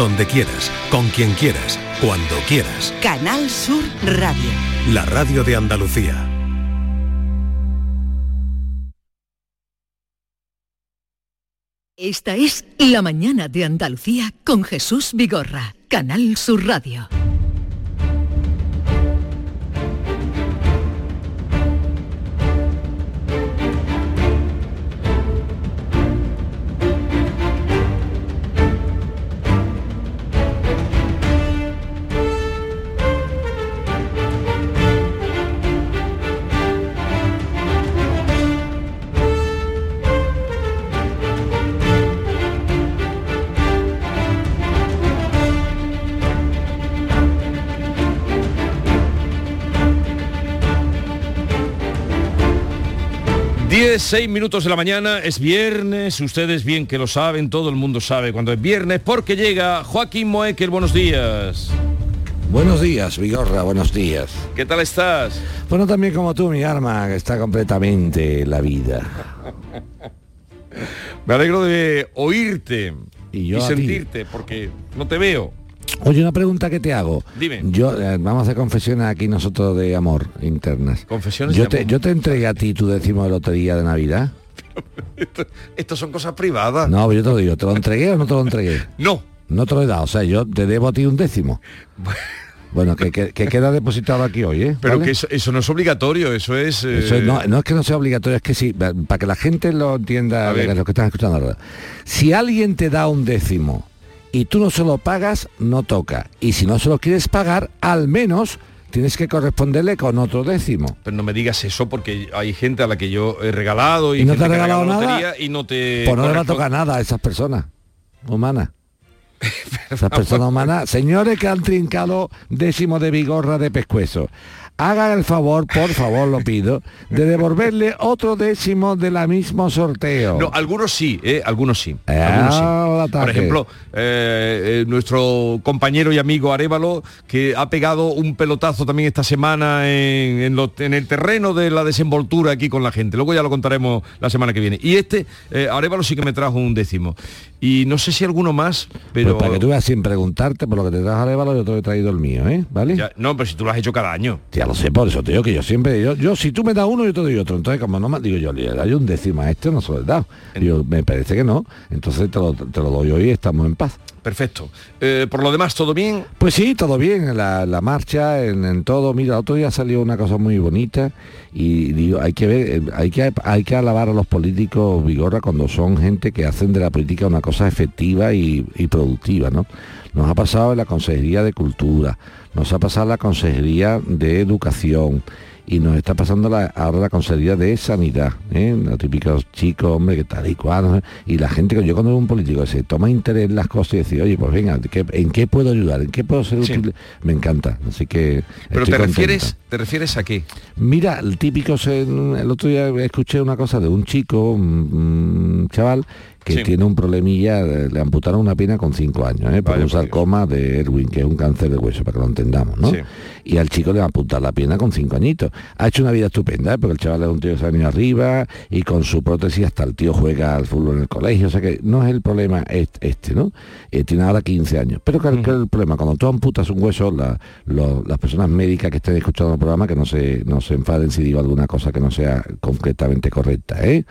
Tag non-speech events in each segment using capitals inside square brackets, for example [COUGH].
donde quieras, con quien quieras, cuando quieras. Canal Sur Radio. La radio de Andalucía. Esta es La mañana de Andalucía con Jesús Vigorra, Canal Sur Radio. Seis minutos de la mañana, es viernes, ustedes bien que lo saben, todo el mundo sabe cuando es viernes, porque llega Joaquín Moekel, buenos días. Buenos días, Vigorra, buenos días. ¿Qué tal estás? Bueno, también como tú, mi arma, que está completamente la vida. [LAUGHS] Me alegro de oírte y, yo sentirte, porque no te veo. Oye, una pregunta que te hago. Dime. Yo, eh, vamos a hacer confesiones aquí nosotros de amor internas. Confesiones yo de te, amor. Yo te entregué a ti tu décimo de lotería de Navidad. Esto, son cosas privadas. No, yo te lo digo, ¿te lo entregué o no te lo entregué? [LAUGHS] No. No te lo he dado, o sea, yo te debo a ti un décimo. [LAUGHS] Bueno, que, que, queda depositado aquí hoy, ¿eh? Pero que eso, eso, no es obligatorio, eso es... Eh... Eso no, no, es que no sea obligatorio, es que sí, para que la gente lo entienda, lo que están escuchando ahora. Si alguien te da un décimo y tú no se lo pagas, no toca. Y si no se lo quieres pagar, al menos tienes que corresponderle con otro décimo. Pero no me digas eso porque hay gente a la que yo he regalado y, ¿Y no te ha regalado nada y no te pues no le va a tocar nada a esas personas humanas. [LAUGHS] esas personas humanas, señores que han trincado décimo de vigorra de pescuezo hagan el favor, por favor, lo pido, de devolverle otro décimo de la mismo sorteo. No, algunos sí, ¿eh? algunos sí. Eh, sí. Por ejemplo, eh, nuestro compañero y amigo Arevalo, que ha pegado un pelotazo también esta semana en, en, lo, en, el terreno de la desenvoltura aquí con la gente. Luego ya lo contaremos la semana que viene. Y este, eh, Arevalo sí que me trajo un décimo. Y no sé si alguno más, pero... Pues para que tú veas sin preguntarte por lo que te trajo Arevalo, yo te he traído el mío, ¿eh? ¿Vale? Ya, no, pero si tú lo has hecho cada año. Ya lo sé, por eso te digo que yo siempre, yo, yo si tú me das uno, yo te doy otro. Entonces, como no me digo yo, le doy un décimo a este, no se lo he dado. Yo, me parece que no. Entonces te lo, te lo doy hoy y estamos en paz. Perfecto. Eh, por lo demás, ¿todo bien? Pues sí, todo bien. La, la marcha, en, en, todo. Mira, otro día salió una cosa muy bonita y digo, hay que ver, hay que, hay que alabar a los políticos Vigorra cuando son gente que hacen de la política una cosa efectiva y, y productiva, ¿no? Nos ha pasado en la Consejería de Cultura, nos ha pasado en la Consejería de Educación y nos está pasando la, ahora la Consejería de Sanidad, ¿eh? los típicos chicos, hombre, que tal y cual, y la gente, yo cuando veo un político que se toma interés en las cosas y decir, oye, pues venga, ¿qué, ¿en qué puedo ayudar? ¿En qué puedo ser Sí. útil? Me encanta, así que... Pero te refieres, ¿te refieres a qué? Mira, el típico, el otro día escuché una cosa de un chico, un, chaval, que Sí. tiene un problemilla, le amputaron una pierna con cinco años, ¿eh? por Vaya un Dios. sarcoma de Erwin, que es un cáncer de hueso, para que lo entendamos, ¿no? Sí. Y al chico le amputan la pierna con cinco añitos. Ha hecho una vida estupenda, ¿eh? porque el chaval es un tío que se ha venido arriba y con su prótesis hasta el tío juega al fútbol en el colegio, o sea que no es el problema est- este, ¿no? Eh, tiene ahora 15 años. Pero ¿cuál cuál es el problema? Cuando tú amputas un hueso, la- lo- las personas médicas que estén escuchando el programa, que no se, no se enfaden si digo alguna cosa que no sea concretamente correcta, ¿eh?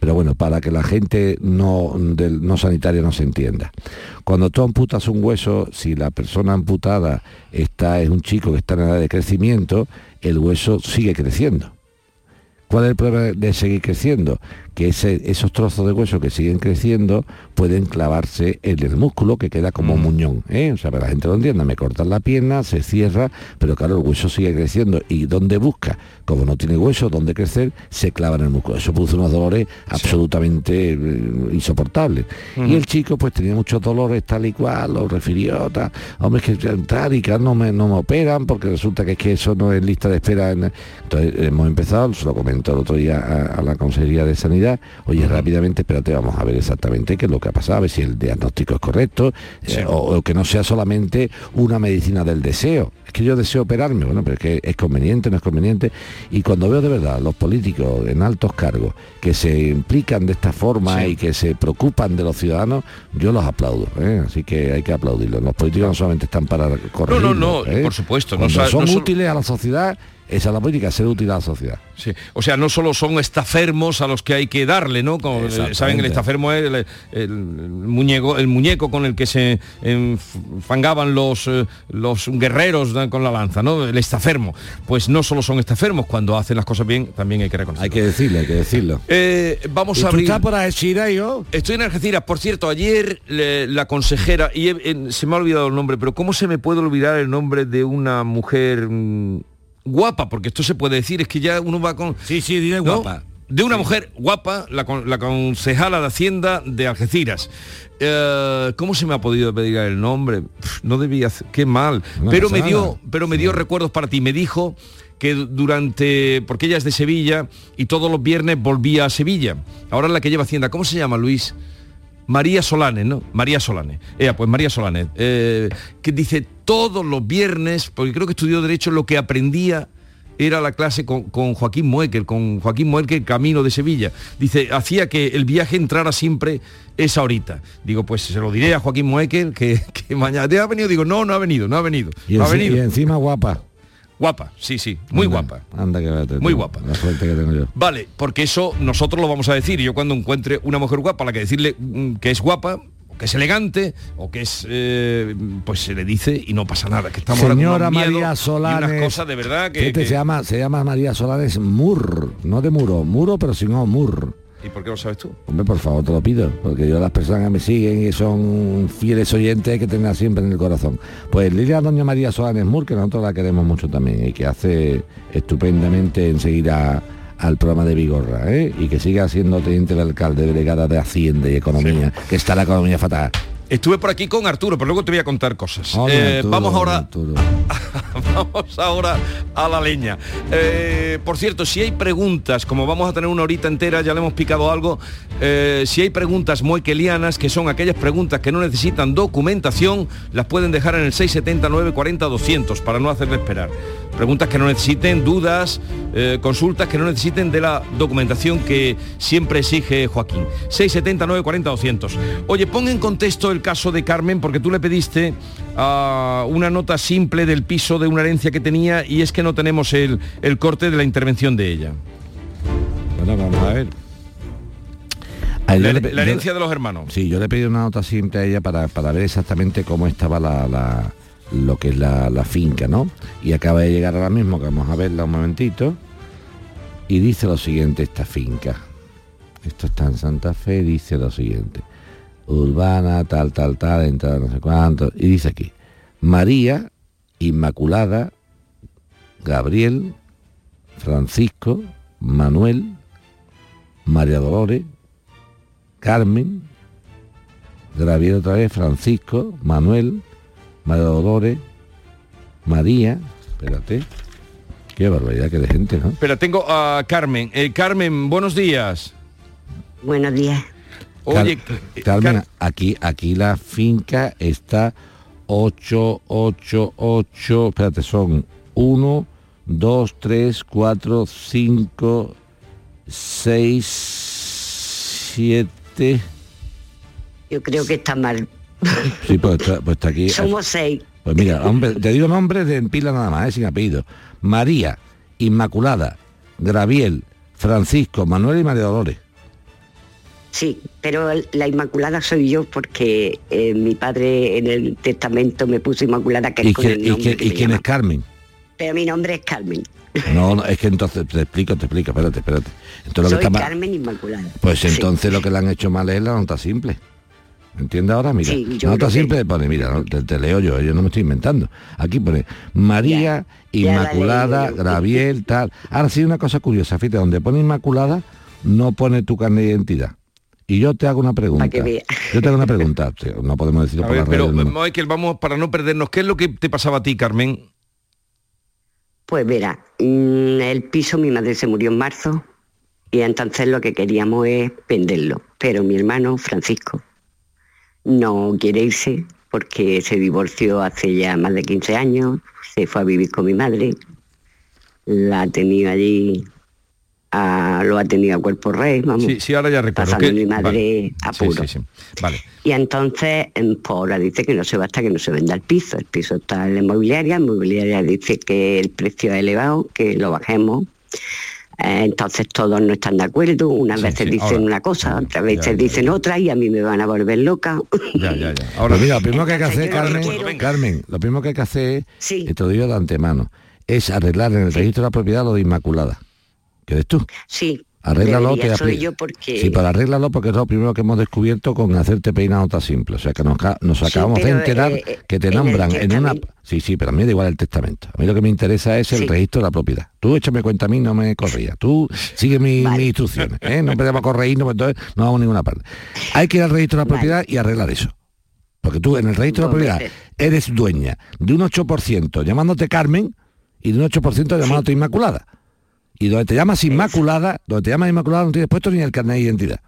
Pero bueno, para que la gente no, del, no sanitaria no se entienda. Cuando tú amputas un hueso, si la persona amputada está, es un chico que está en edad de crecimiento, el hueso sigue creciendo. ¿Cuál es el problema de seguir creciendo? Que ese- esos trozos de hueso que siguen creciendo pueden clavarse en el músculo que queda como un muñón. ¿eh? O sea, para la gente lo entienda, me cortan la pierna, se cierra, pero claro, el hueso sigue creciendo. ¿Y donde busca? Como no tiene hueso donde crecer, se clava en el músculo. Eso produce unos dolores absolutamente eh, insoportables. Y el chico pues tenía muchos dolores tal y cual, lo refirió, tal, hombre, es que tal y que no me, no me operan porque resulta que es que eso no es lista de espera. en- Entonces hemos empezado, se lo presentó el otro día a, la Consejería de Sanidad, oye, rápidamente, espérate, vamos a ver exactamente qué es lo que ha pasado, a ver si el diagnóstico es correcto, eh, o, que no sea solamente una medicina del deseo. Es que yo deseo operarme, bueno, pero es que es conveniente, no es conveniente. Y cuando veo de verdad los políticos en altos cargos que se implican de esta forma y que se preocupan de los ciudadanos, yo los aplaudo. ¿eh? Así que hay que aplaudirlos. Los políticos no solamente están para correr. No, no, no, ¿eh? por supuesto. no, son útiles a la sociedad esa es la política, ser útil a la sociedad. Sí. O sea, no solo son estafermos a los que hay que darle, ¿no? Como, eh, Saben, el estafermo es el, muñeco, el muñeco con el que se fangaban los, eh, los guerreros con la lanza, ¿no? El estafermo. Pues no solo son estafermos, cuando hacen las cosas bien, también hay que reconocerlo. Hay que decirlo, hay que decirlo. Eh, vamos a abrir... ¿Tú estás por Algeciras yo? Estoy en Algeciras. Por cierto, ayer la consejera, y se me ha olvidado el nombre, pero ¿cómo se me puede olvidar el nombre de una mujer mm, guapa, porque esto se puede decir, es que ya uno va con... Sí, sí, guapa. De una mujer guapa, la, la concejala de Hacienda de Algeciras. Eh, ¿Cómo se me ha podido pedir el nombre? no debía qué mal. pero me dio, pero me dio recuerdos para ti. Me dijo que durante, porque ella es de Sevilla y todos los viernes volvía a Sevilla. Ahora es la que lleva Hacienda. ¿Cómo se llama, Luis? María Solane, ¿no? María Solane. Ella, pues María Solane, eh, que dice todos los viernes, porque creo que estudió Derecho, lo que aprendía era la clase con, Joaquín Muekel, con Joaquín Muekel Camino de Sevilla. Dice, hacía que el viaje entrara siempre esa horita. Digo, pues se lo diré a Joaquín Muekel que, mañana te ha venido. Digo, no, no ha venido, no ha venido. Y, ha venido. y encima guapa. Guapa, sí, sí, muy guapa. Anda que Muy guapa. La suerte que tengo yo. Vale, porque eso nosotros lo vamos a decir. Yo cuando encuentre una mujer guapa, la que decirle mm, que es guapa, que es elegante o que es eh, pues se le dice y no pasa nada que estamos señora María Solares unas cosas de verdad que, se llama se llama María Solares Mur no de muro muro pero si no Mur ¿Y por qué lo sabes tú? Hombre, por favor, te lo pido, porque yo las personas que me siguen y son fieles oyentes que tener siempre en el corazón. Pues Lilia Doña María Solanes Mur, que nosotros la queremos mucho también y que hace estupendamente enseguida al programa de Vigorra, ¿eh? y que siga siendo teniente de alcalde, delegada de Hacienda y Economía, que está la economía fatal. Estuve por aquí con Arturo, pero luego te voy a contar cosas. Eh, vamos ahora. [LAUGHS] vamos ahora a la leña. Eh, por cierto, si hay preguntas, como vamos a tener una horita entera, ya le hemos picado algo. Eh, si hay preguntas moikelianas, que son aquellas preguntas que no necesitan documentación, las pueden dejar en el 679 40 200 para no hacerle esperar. Preguntas que no necesiten dudas, consultas que no necesiten de la documentación que siempre exige Joaquín. 679 40 200. Oye, pon en contexto el caso de Carmen porque tú le pediste uh, una nota simple del piso de una herencia que tenía y es que no tenemos el, corte de la intervención de ella. Bueno, vamos a ver. La, herencia de los hermanos. Sí, yo le pedí una nota simple a ella para, ver exactamente cómo estaba la, lo que es la, la, finca, ¿no? Y acaba de llegar ahora mismo, que vamos a verla un momentito. Y dice lo siguiente esta finca. Esto está en Santa Fe, dice lo siguiente urbana, tal, tal, tal, entrada no sé cuánto. Y dice aquí, María, Inmaculada, Gabriel, Francisco, Manuel, María Dolores, Carmen, Gabriel otra vez, Francisco, Manuel, María Dolores, María, espérate, qué barbaridad que de gente, ¿no? Pero tengo a Carmen. Eh, Carmen, buenos días. Buenos días. Oye, Carmen, aquí, aquí la finca está 8, 8, 8, espérate, son 1, 2, 3, 4, 5, 6, 7. Yo creo que está mal. [LAUGHS] Sí, pues está, pues está aquí. Somos seis. Pues mira, te digo nombres de pila nada más, ¿eh? sin apellido. María, Inmaculada, Graviel, Francisco, Manuel y María Dolores. Sí, pero la Inmaculada soy yo porque eh, mi padre en el testamento me puso Inmaculada que ¿Y, quién es Carmen? Pero mi nombre es Carmen. No, no, es que entonces te explico, te explico, espérate, espérate. Entonces, soy Carmen Inmaculada. Pues entonces lo que le han hecho mal es la nota simple. ¿Entiendes ahora? Mira, la nota simple pone, mira, te, leo yo, yo no me estoy inventando. Aquí pone María, Inmaculada, Graviel, tal. Ahora sí una cosa curiosa, fíjate, donde pone Inmaculada no pone tu carne de identidad. Y yo te hago una pregunta. Yo te hago una pregunta. No podemos decirlo por Pero, Michael, vamos, para no perdernos, ¿qué es lo que te pasaba a ti, Carmen? Pues verá, mm, el piso, mi madre se murió en marzo, Y entonces lo que queríamos es venderlo. Pero mi hermano Francisco no quiere irse porque se divorció hace ya más de 15 años, se fue a vivir con mi madre, la ha tenido allí, a- lo ha tenido a cuerpo rey, vamos. Sí, sí, ahora ya recuerdo. pasando que- mi madre vale. apuro. Sí, sí, sí. Vale. Y entonces, em, pues ahora dice que no se va hasta que no se venda el piso. El piso está en la inmobiliaria, la inmobiliaria dice que el precio es elevado, que lo bajemos. Eh, entonces todos no están de acuerdo, unas Sí, veces sí, dicen ahora. una cosa, otras veces ya, dicen ya. otra y a mí me van a volver loca. Ya, ya, ya. [LAUGHS] Ahora mira, lo primero que hay que hacer, Carmen, que quiero- Carmen, lo primero que hay que hacer Sí. y te lo digo de antemano, es arreglar en el registro de la propiedad lo de Inmaculada. ¿Qué eres tú? Sí, Arréglalo, te yo porque... Sí, pero arréglalo porque es lo primero que hemos descubierto con hacerte peinado tan simple. O sea, que nos, Sí, acabamos de enterar eh, que te en nombran en una... Sí, sí, pero a mí da igual el testamento. A mí lo que me interesa es el Sí. registro de la propiedad. Tú échame cuenta a mí, no me corría. Tú sigue mi- Vale. mis instrucciones. ¿eh? No empezamos a corregirnos, pues entonces no vamos a ninguna parte. Hay que ir al registro de la Vale. propiedad y arreglar eso. Porque tú en el registro de la propiedad veces. eres dueña de un 8% llamándote Carmen y de un 8% llamándote Inmaculada. Y donde te llamas Inmaculada, donde te llamas Inmaculada no tienes puesto ni el carnet de identidad.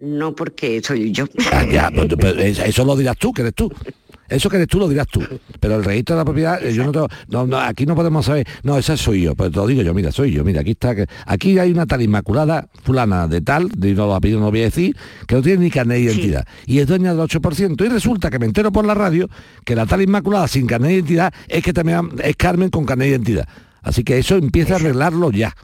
No porque soy yo. Ah, ya, pero- pero eso lo dirás tú, que eres tú. Eso que eres tú lo dirás tú. Pero el registro de la propiedad, eh, yo no, tengo- no, no, aquí no podemos saber, no, esa soy yo, pues te lo digo yo, mira, soy yo, mira, aquí está, que, aquí hay una tal inmaculada fulana de tal, de no los apellidos no voy a decir, que no tiene ni carnet de identidad. Y es dueña del 8%. Y resulta que me entero por la radio que la tal inmaculada sin carnet de identidad es que también es Carmen con carnet de identidad. Así que eso empieza a arreglarlo ya.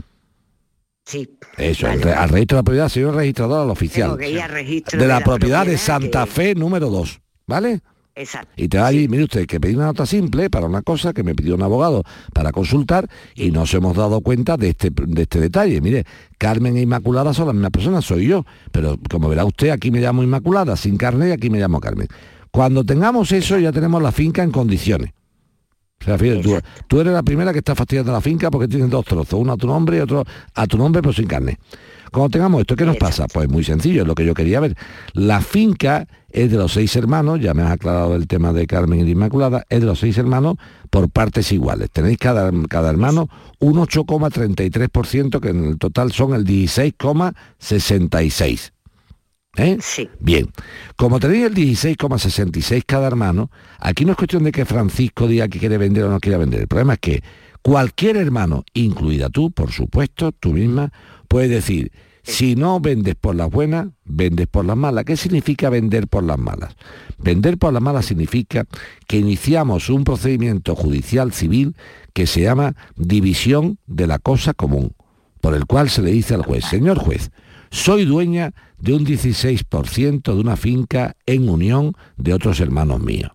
Sí. Eso, Vale. al, re- al registro de la propiedad, señor registrador, al oficial. Tengo que ir al registro De la propiedad de que- Santa Fe número 2. ¿Vale? Exacto. Y te va allí, mire usted, que pedí una nota simple para una cosa que me pidió un abogado para consultar y nos hemos dado cuenta de este, de este detalle. Mire, Carmen e Inmaculada son la misma persona, soy yo. Pero como verá usted, aquí me llamo Inmaculada, sin carne y aquí me llamo Carmen. Cuando tengamos eso ya tenemos la finca en condiciones. O sea, fíjate, tú, tú eres la primera que está fastidiando la finca porque tienes dos trozos, uno a tu nombre y otro a tu nombre pero sin carne. Cuando tengamos esto, ¿qué nos pasa? Pues muy sencillo, es lo que yo quería ver. La finca es de los seis hermanos, ya me has aclarado el tema de Carmen y de Inmaculada, es de los seis hermanos por partes iguales. Tenéis cada, cada hermano un 8,33%, que en el total son el 16,66%. ¿Eh? Sí. Bien, como tenéis el 16,66 cada hermano, aquí no es cuestión de que Francisco diga que quiere vender o no quiere vender. El problema es que cualquier hermano, incluida tú, por supuesto, tú misma, puede decir, si no vendes por las buenas, vendes por las malas. ¿Qué significa vender por las malas? Vender por las malas significa que iniciamos un procedimiento judicial civil que se llama división de la cosa común, por el cual se le dice al juez, señor juez, soy dueña de un 16% de una finca en unión de otros hermanos míos.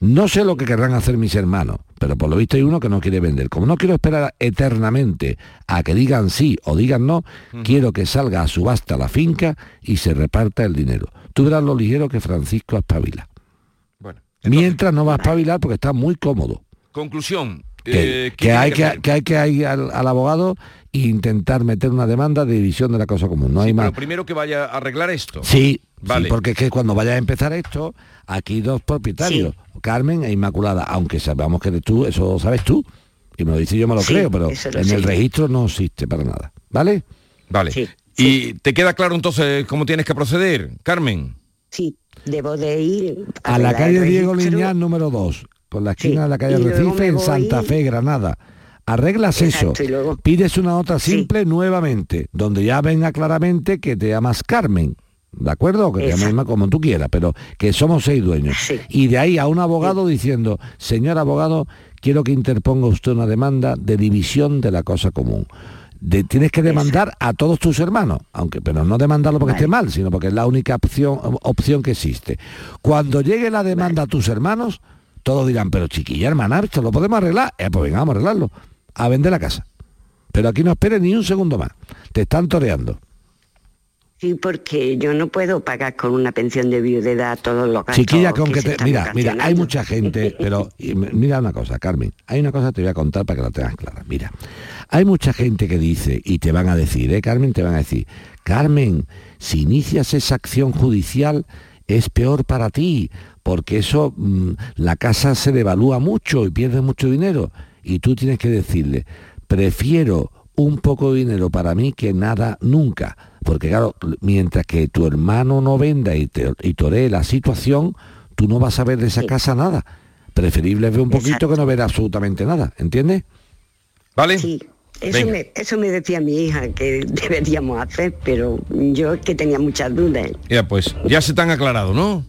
No sé lo que querrán hacer mis hermanos, pero por lo visto hay uno que no quiere vender. Como no quiero esperar eternamente a que digan sí o digan no, quiero que salga a subasta la finca y se reparta el dinero. Tú verás lo ligero que Francisco espabila. Bueno. Mientras no va a espabilar porque está muy cómodo. Conclusión. Que, eh, que ¿qué tiene hay que, que hay que ir al, al abogado e intentar meter una demanda de división de la cosa común. No Sí, hay pero más. primero que vaya a arreglar esto. Sí, Vale. sí, porque es que cuando vaya a empezar esto, aquí dos propietarios, Carmen e Inmaculada, aunque sabemos que eres tú, eso lo sabes tú, y me lo dice yo me lo Sí, creo, pero lo en sé el registro no existe para nada. ¿Vale? Vale. Sí, ¿Y te queda claro entonces cómo tienes que proceder, Carmen? Sí, debo de ir A la arreglar calle Diego. Liñán número 2, por la esquina Sí, de la calle Recife en Santa Fe, Granada. Arreglas Exacto, eso, luego- pides una nota Sí. simple nuevamente, donde ya venga claramente que te llamas Carmen. ¿De acuerdo? Que te llames Exacto. como tú quieras, pero que somos seis dueños. Sí. Y de ahí a un abogado diciendo, señor abogado, quiero que interponga usted una demanda de división de la cosa común. De- tienes que demandar a todos tus hermanos, aunque pero no demandarlo porque Vale. esté mal, sino porque es la única opción, opción que existe. Cuando llegue la demanda a tus hermanos, todos dirán, pero chiquilla hermana, esto lo podemos arreglar. Eh, pues venga, vamos a arreglarlo. A vender la casa. Pero aquí no esperes ni un segundo más. Te están toreando. Sí, porque yo no puedo pagar con una pensión de viudedad todos los gastos Chiquilla, con que te... Mira, mira, hay mucha gente, [LAUGHS] pero y mira una cosa, Carmen, hay una cosa que te voy a contar para que la tengas clara. Mira, hay mucha gente que dice, y te van a decir, ¿eh, Carmen? Te van a decir, Carmen, si inicias esa acción judicial es peor para ti, porque eso, mm, la casa se devalúa mucho y pierdes mucho dinero. Y tú tienes que decirle, prefiero un poco de dinero para mí que nada nunca. Porque claro, mientras que tu hermano no venda y, te, y toree la situación, tú no vas a ver de esa casa nada. Preferible ver un poquito que no ver absolutamente nada, ¿entiendes? ¿Vale? Sí, eso me, eso me, decía mi hija que [LAUGHS] deberíamos hacer, pero yo es que tenía muchas dudas. Ya pues, ya se están aclarado, ¿no?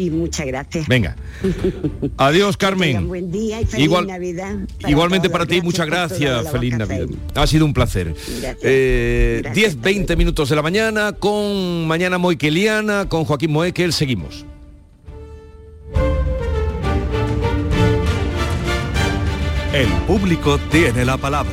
Y muchas gracias. Venga. [LAUGHS] Adiós, Carmen. buen día y feliz Igual, Navidad. para igualmente todos. para ti, muchas gracias. Feliz Navidad. Ha sido un placer. Gracias. Eh, Gracias, 10, hasta 20 minutos de la mañana con Mañana Moikeliana, con Joaquín Moekel. Seguimos. El público tiene la palabra.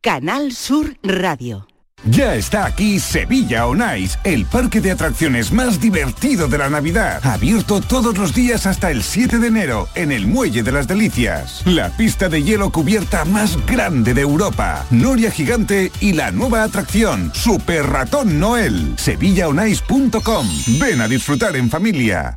Canal Sur Radio. Ya está aquí Sevilla On Ice, el parque de atracciones más divertido de la Navidad. Abierto todos los días hasta el 7 de enero en el Muelle de las Delicias. La pista de hielo cubierta más grande de Europa. Noria Gigante y la nueva atracción, Super Ratón Noel. SevillaOnIce.com. Ven a disfrutar en familia.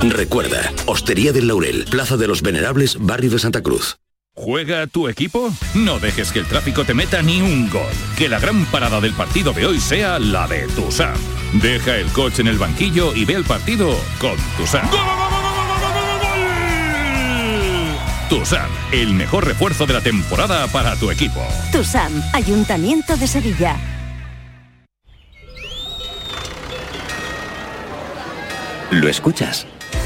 Recuerda, Hostería del Laurel, Plaza de los Venerables, Barrio de Santa Cruz. ¿Juega tu equipo? No dejes que el tráfico te meta ni un gol. Que la gran parada del partido de hoy sea la de Tusam. Deja el coche en el banquillo y ve el partido con Tusam. Tusam, el mejor refuerzo de la temporada para tu equipo. TUSAM, Ayuntamiento de Sevilla. ¿Lo escuchas?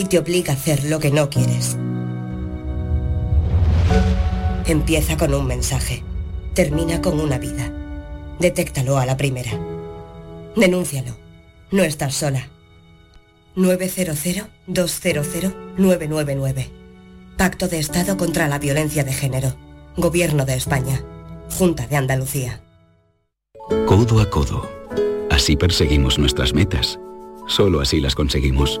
y te obliga a hacer lo que no quieres. Empieza con un mensaje. Termina con una vida. Detéctalo a la primera. Denúncialo. No estás sola. 900-200-999. Pacto de Estado contra la Violencia de Género. Gobierno de España. Junta de Andalucía. Codo a codo. Así perseguimos nuestras metas. Solo así las conseguimos.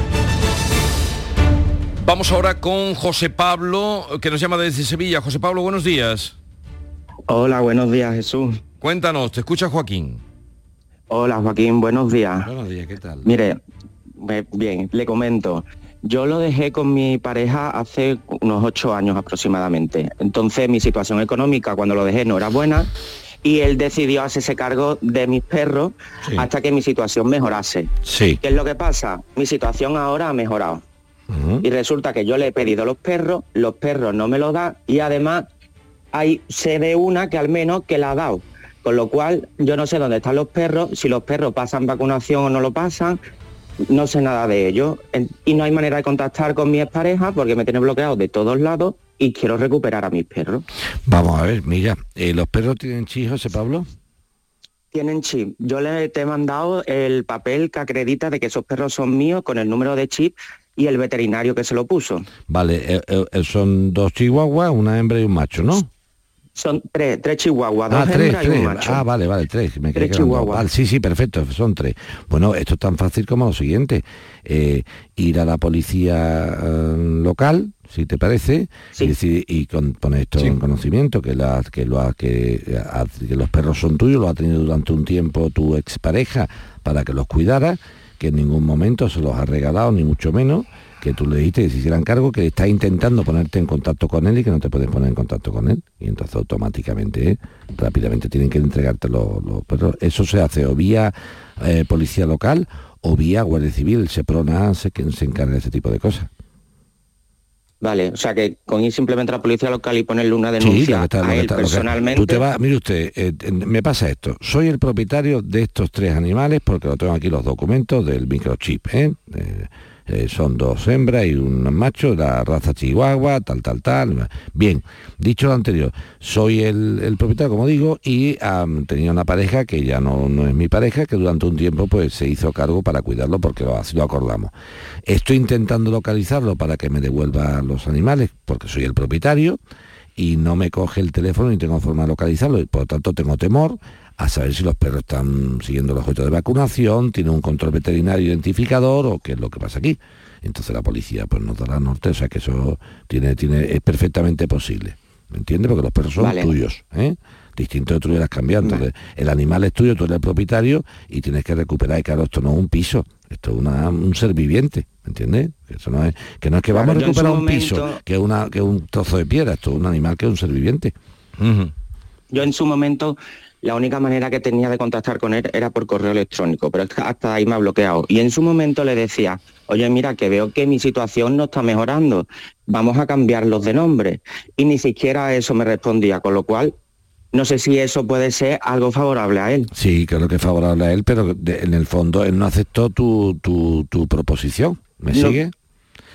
Vamos ahora con José Pablo, que nos llama desde Sevilla. José Pablo, buenos días. Hola, buenos días, Jesús. Cuéntanos, te escucha Joaquín. Hola, Joaquín, buenos días. Buenos días, ¿qué tal? Mire, me- bien, le comento. yo lo dejé con mi pareja hace unos ocho años aproximadamente. Entonces mi situación económica cuando lo dejé no era buena y él decidió hacerse cargo de mis perros hasta que mi situación mejorase. Sí. ¿Qué es lo que pasa? Mi situación ahora ha mejorado. Y resulta que yo le he pedido los perros, los perros no me los da y además hay sé de una que al menos que la ha dado. Con lo cual yo no sé dónde están los perros, si los perros pasan vacunación o no lo pasan, no sé nada de ello. Y no hay manera de contactar con mi expareja porque me tiene bloqueado de todos lados y quiero recuperar a mis perros. Vamos a ver, mira, eh, ¿los perros tienen chis, José Pablo? Tienen chip. Yo le te he mandado el papel que acredita de que esos perros son míos con el número de chip y el veterinario que se lo puso. Vale, eh, eh, eh, son dos chihuahuas, una hembra y un macho, ¿no? Son tres, tres chihuahuas, dos Ah, tres, hembras y un tres. macho. Ah, vale, vale, tres. Me Tres chihuahuas. Vale, sí, sí, perfecto, son tres. Bueno, esto es tan fácil como lo siguiente. eh, ir a la policía eh, local, si te parece, y, decir, y con, poner esto en conocimiento, que, la, que, lo ha- que, ha- que los perros son tuyos, lo ha tenido durante un tiempo tu expareja para que los cuidara, que en ningún momento se los ha regalado, ni mucho menos, que tú le dijiste que se hicieran cargo, que está intentando ponerte en contacto con él y que no te puedes poner en contacto con él. Y entonces automáticamente, rápidamente tienen que entregarte los, los. Eso se hace o vía eh, policía local o vía Guardia Civil, Seprona, se, que se encarga de ese tipo de cosas. Vale, o sea que con ir simplemente a la policía local y ponerle una Sí, denuncia lo que está- lo a que él está- personalmente. tú te vas, mire usted, eh, me pasa esto. Soy el propietario de estos tres animales porque lo tengo aquí los documentos del microchip. ¿eh? Eh, eh, son dos hembras y un macho, la raza chihuahua, tal, tal, tal. Bien, dicho lo anterior, soy el, propietario, como digo, y tenía una pareja que ya no, no es mi pareja, que durante un tiempo pues se hizo cargo para cuidarlo porque lo- lo acordamos. Estoy intentando localizarlo para que me devuelva los animales, porque soy el propietario, y no me coge el teléfono ni tengo forma de localizarlo, y por lo tanto tengo temor a saber si los perros están siguiendo los objetos de vacunación, tiene un control veterinario identificador o qué es lo que pasa aquí. Entonces la policía pues nos dará norte, o sea que eso tiene, tiene, es perfectamente posible. ¿Me entiendes? Porque los perros son Vale. tuyos, ¿eh? Distinto de tú hubieras cambiado. Entonces, el animal es tuyo, tú eres el propietario y tienes que recuperar. Y claro, esto no es un piso, esto es una- un ser viviente, ¿me entiendes? Que, eso no es, que no es que Claro, vamos a recuperar un piso, que es, una, que es un trozo de piedra, esto es un animal que es un ser viviente. Yo en su momento la única manera que tenía de contactar con él era por correo electrónico, pero hasta ahí me ha bloqueado. Y en su momento le decía, oye, mira, que veo que mi situación no está mejorando, vamos a cambiarlos de nombre. Y ni siquiera eso me respondía, con lo cual no sé si eso puede ser algo favorable a él. Sí, creo que es favorable a él, pero de- en el fondo él no aceptó tu, tu, tu proposición. ¿Me No. sigue?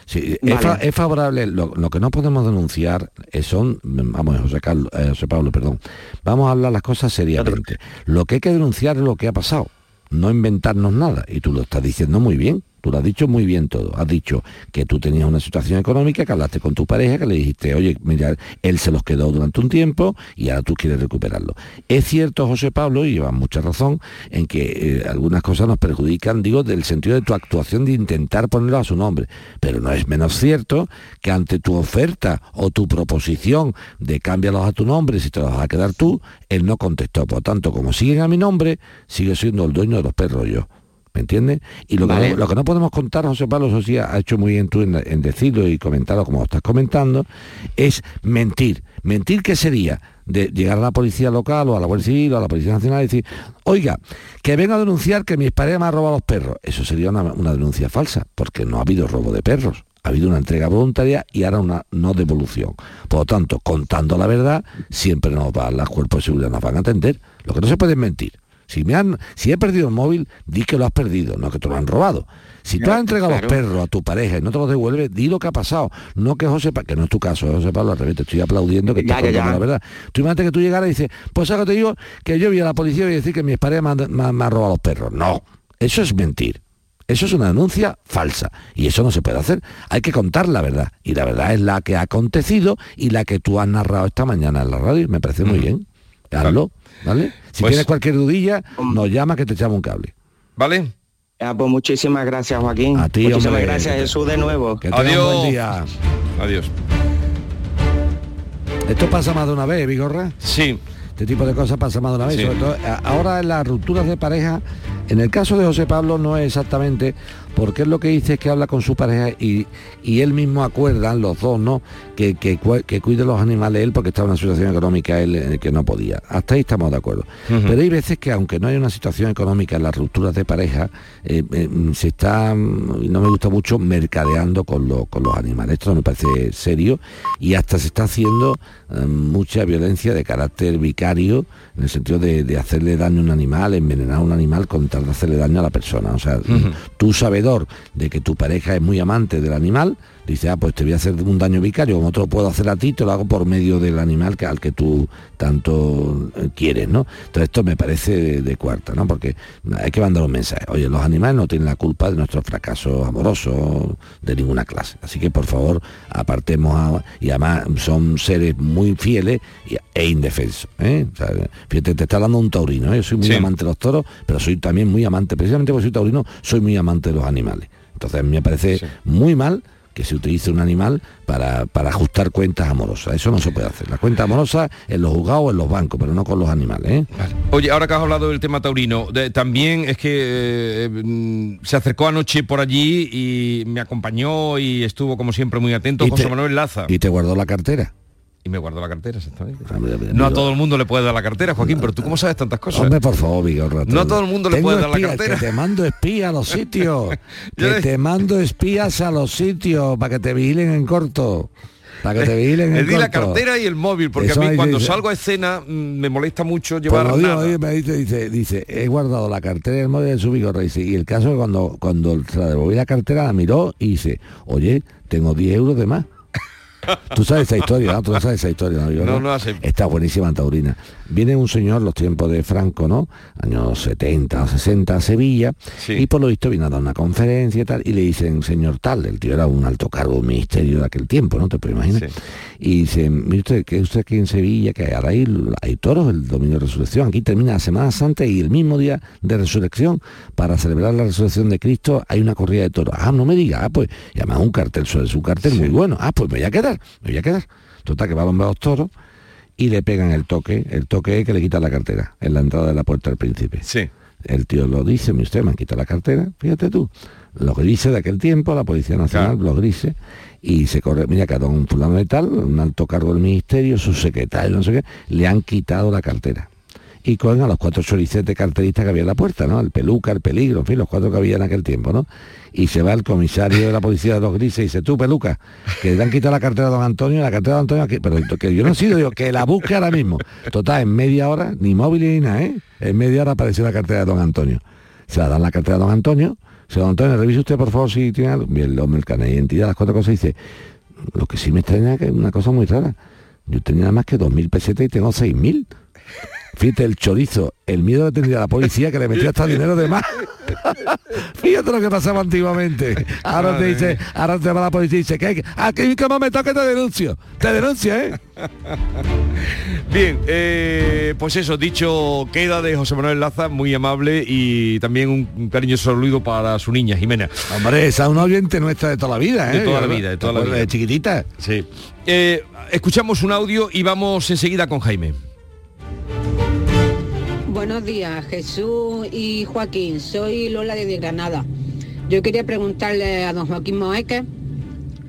Sí, es, Vale. fa- es favorable, lo, lo que no podemos denunciar eh, son, vamos, José, Carlos, eh, José Pablo, perdón, vamos a hablar las cosas seriamente. Lo que hay que denunciar es lo que ha pasado, no inventarnos nada, y tú lo estás diciendo muy bien, tú lo has dicho muy bien todo, has dicho que tú tenías una situación económica, que hablaste con tu pareja, que le dijiste, oye, mira, él se los quedó durante un tiempo y ahora tú quieres recuperarlo. Es cierto, José Pablo, y llevas mucha razón, en que eh, algunas cosas nos perjudican, digo, del sentido de tu actuación de intentar ponerlo a su nombre, pero no es menos cierto que ante tu oferta o tu proposición de cámbialos a tu nombre si te los vas a quedar tú, él no contestó. Por tanto, como siguen a mi nombre, sigue siendo el dueño de los perros yo. ¿Me entiendes? Y lo, que Vale. no, lo que no podemos contar, José Pablo, eso sí, ha hecho muy bien tú en, en decirlo y comentarlo como estás comentando, es mentir. ¿Mentir qué sería? De llegar a la policía local o a la Guardia Civil o a la Policía Nacional y decir, oiga, que venga a denunciar que mi pareja me ha robado los perros. Eso sería una, una denuncia falsa, porque no ha habido robo de perros. Ha habido una entrega voluntaria y ahora una no devolución. Por lo tanto, contando la verdad, siempre nos va, los cuerpos de seguridad nos van a atender. Lo que no se puede es mentir. Si, me han, si he perdido el móvil, di que lo has perdido, no que te lo han robado. Si tú has entregado claro. los perros a tu pareja y no te los devuelves, di lo que ha pasado. No que José Pa- que no es tu caso, José Pablo, al revés, te estoy aplaudiendo que Ya, estás ya, ya. la verdad. Tú imagínate que tú llegaras y dices, pues ahora te digo que yo vi a la policía y decir que mi pareja me ha robado los perros. No, eso es mentir. Eso es una denuncia falsa y eso no se puede hacer. Hay que contar la verdad y la verdad es la que ha acontecido y la que tú has narrado esta mañana en la radio. Me parece muy bien. Hazlo, ¿vale? Si Pues- tienes cualquier dudilla, nos llama que te echamos un cable. ¿Vale? Ah, pues muchísimas gracias, Joaquín. A ti, muchísimas hombre, gracias, Jesús, de nuevo. Que un buen día. Adiós. Esto pasa más de una vez, Vigorra. Sí. Este tipo de cosas pasa más de una vez. Sí. Sobre todo, a- ahora en las rupturas de pareja En el caso de José Pablo no es exactamente porque es lo que dice es que habla con su pareja y, y él mismo acuerdan, los dos, ¿no? Que, que, que, cuide los animales él porque estaba en una situación económica él eh, que no podía. Hasta ahí estamos de acuerdo. Pero hay veces que aunque no hay una situación económica en las rupturas de pareja, eh, eh, se está, no me gusta mucho, mercadeando con, con los animales. Esto no me parece serio y hasta se está haciendo mucha violencia de carácter vicario en el sentido de, hacerle daño a un animal, envenenar a un animal con tal de hacerle daño a la persona. O sea, tú de que tu pareja es muy amante del animal, dice, ah, pues te voy a hacer un daño vicario, como te lo puedo hacer a ti, te lo hago por medio del animal que, al que tú tanto eh, quieres, ¿no? Entonces esto me parece de, cuarta, ¿no? Porque hay que mandar un mensaje. Oye, los animales no tienen la culpa de nuestro fracaso amoroso de ninguna clase. Así que por favor, apartemos y además son seres muy fieles e indefensos. ¿eh? fíjate, te está hablando un taurino, ¿eh? yo soy muy amante de los toros, pero soy también muy amante, precisamente porque soy taurino, soy muy amante de los animales. Entonces me parece muy mal que se utilice un animal para, para, ajustar cuentas amorosas. Eso no se puede hacer. La cuenta amorosa en los juzgados, en los bancos, pero no con los animales. ¿eh? Oye, ahora que has hablado del tema taurino, también es que eh, mm, se acercó anoche por allí y me acompañó y estuvo como siempre muy atento José Manuel Laza. Y te guardó la cartera y me guardo la cartera, exactamente. No a todo el mundo le puede dar la cartera, Joaquín, pero tú cómo sabes tantas cosas. Hombre, por favor, No a todo el mundo le puede dar la cartera. Que te mando espías a los sitios. [LAUGHS] que te mando espías a los sitios para que te vigilen en corto. Para que te vigilen en corto. la cartera y el móvil, porque a mí cuando salgo a escena mm, me molesta mucho llevar pues nada. me dice, dice, dice, he guardado la cartera y el móvil de su vigorra. Y el caso es cuando, cuando se la devolví la cartera, la miró y dice, oye, tengo 10 euros de más. Tú sabes esa historia, ¿no? Tú sabes esa historia, ¿no? no, no Está buenísima Taurina. Viene un señor, los tiempos de Franco, ¿no? Años 70 o 60 a Sevilla, y por lo visto viene a dar una conferencia y tal, y le dicen, señor tal, el tío era un alto cargo, ministerio de aquel tiempo, ¿no? Te puedes imaginar. Y dice, mire usted, que usted aquí en Sevilla, que ahora hay, hay toros, el domingo de resurrección, aquí termina la Semana Santa y el mismo día de resurrección, para celebrar la resurrección de Cristo, hay una corrida de toros. Ah, no me diga, ah, pues, además un cartel sobre su cartel muy bueno. Ah, pues me voy a quedar, me voy a quedar. Total, que va a los toros y le pegan el toque, el toque que le quita la cartera en la entrada de la puerta del príncipe. Sí. El tío lo dice, mi usted me han quitado la cartera, fíjate tú. Los grises de aquel tiempo, la Policía Nacional, los grises, y se corre, mira que a don fulano de tal, un alto cargo del ministerio, su secretario, no sé qué, le han quitado la cartera y cogen a los cuatro choricetes carteristas que había en la puerta, ¿no? El peluca, el peligro, en fin, los cuatro que había en aquel tiempo, ¿no? Y se va el comisario de la policía de los grises y dice, tú, peluca, que le han quitado la cartera a don Antonio, la cartera de don Antonio, pero que yo no he sido yo, que la busque ahora mismo. Total, en media hora, ni móvil ni nada, ¿eh? En media hora apareció la cartera de don Antonio. Se la dan la cartera de don Antonio, se don Antonio, revise usted por favor si tiene algo. Bien, el hombre, el carnet de identidad, las cuatro cosas, dice, lo que sí me extraña que es una cosa muy rara. Yo tenía más que dos mil pesetas y tengo seis mil. Fíjate, el chorizo, el miedo que tenía la policía que le metía hasta dinero de más. [LAUGHS] Fíjate lo que pasaba antiguamente. Ahora te dice, ahora te va la policía y dice, que aquí como me toque te denuncio. Te denuncia, ¿eh? [LAUGHS] Bien, eh, pues eso, dicho queda de José Manuel Laza, muy amable y también un, cariño saludo para su niña, Jimena. Hombre, esa es una oyente nuestra de toda la vida, ¿eh? De toda la vida, de toda la vida. De chiquitita. Sí. Eh, escuchamos un audio y vamos enseguida con Jaime. Buenos días, Jesús y Joaquín. Soy Lola de Granada. Yo quería preguntarle a don Joaquín Moeque,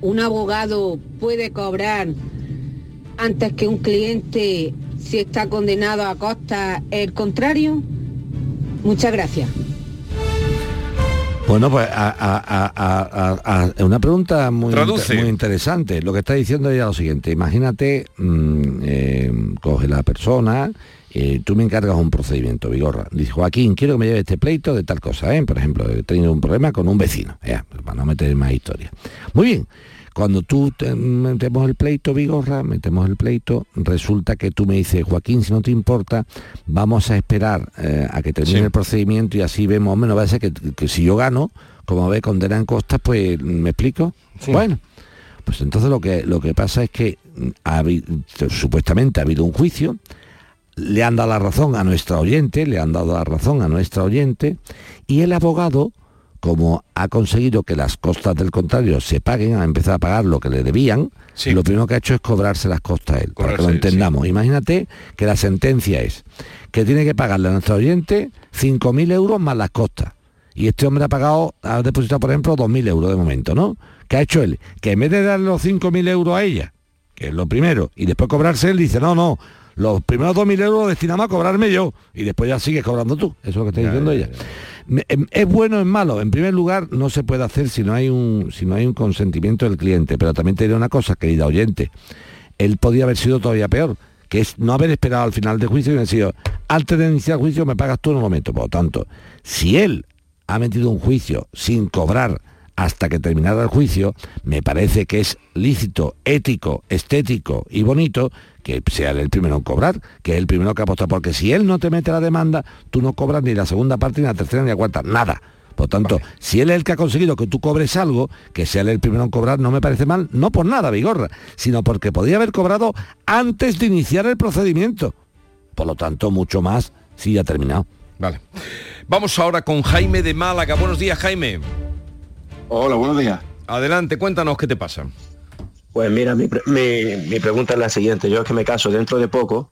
¿un abogado puede cobrar antes que un cliente si está condenado a costa el contrario? Muchas gracias. Bueno, pues a, una pregunta muy, muy, interesante. Lo que está diciendo ella es lo siguiente. Imagínate, mm, eh, coge la persona, eh, tú me encargas un procedimiento, Vigorra. Dice, Joaquín, quiero que me lleve este pleito de tal cosa, ¿eh? Por ejemplo, he tenido un problema con un vecino, para no meter más historia. Muy bien, cuando tú metemos el pleito, Vigorra, metemos el pleito, resulta que tú me dices, Joaquín, si no te importa, vamos a esperar eh, a que termine el procedimiento y así vemos, menos va a ser que, si yo gano, como ve condena en costas, pues me explico. Bueno, pues entonces lo que, lo que pasa es que supuestamente ha habido un juicio, le han dado la razón a nuestra oyente, le han dado la razón a nuestra oyente, y el abogado como ha conseguido que las costas del contrario se paguen, ha empezado a pagar lo que le debían, lo primero que ha hecho es cobrarse las costas a él, para que lo entendamos. Imagínate que la sentencia es que tiene que pagarle a nuestro oyente 5.000 euros más las costas. Y este hombre ha pagado, ha depositado, por ejemplo, 2.000 euros de momento, ¿no? ¿Qué ha hecho él? Que en vez de darle los 5.000 euros a ella, que es lo primero, y después cobrarse él, dice, no, no, los primeros 2.000 euros los destinamos a cobrarme yo, y después ya sigues cobrando tú. Eso es lo que está diciendo ella. Em, ¿Es bueno o es malo? En primer lugar, no se puede hacer si no hay un, si no hay un consentimiento del cliente, pero también te diré una cosa, querida oyente, él podía haber sido todavía peor, que es no haber esperado al final del juicio y haber sido, antes de iniciar el juicio me pagas tú en un momento. Por lo tanto, si él ha metido un juicio sin cobrar hasta que terminara el juicio, me parece que es lícito, ético, estético y bonito que sea él el primero en cobrar, que es el primero que aposta, porque si él no te mete la demanda, tú no cobras ni la segunda parte, ni la tercera, ni la cuarta, nada. Por tanto, si él es el que ha conseguido que tú cobres algo, que sea él el primero en cobrar, no me parece mal, no por nada, Vigorra, sino porque podría haber cobrado antes de iniciar el procedimiento. Por lo tanto, mucho más si ya ha terminado. Vale. Vamos ahora con Jaime de Málaga. Buenos días, Jaime. Hola, buenos días. Adelante, cuéntanos qué te pasa. Pues mira, mi, pregunta es la siguiente. Yo es que me caso dentro de poco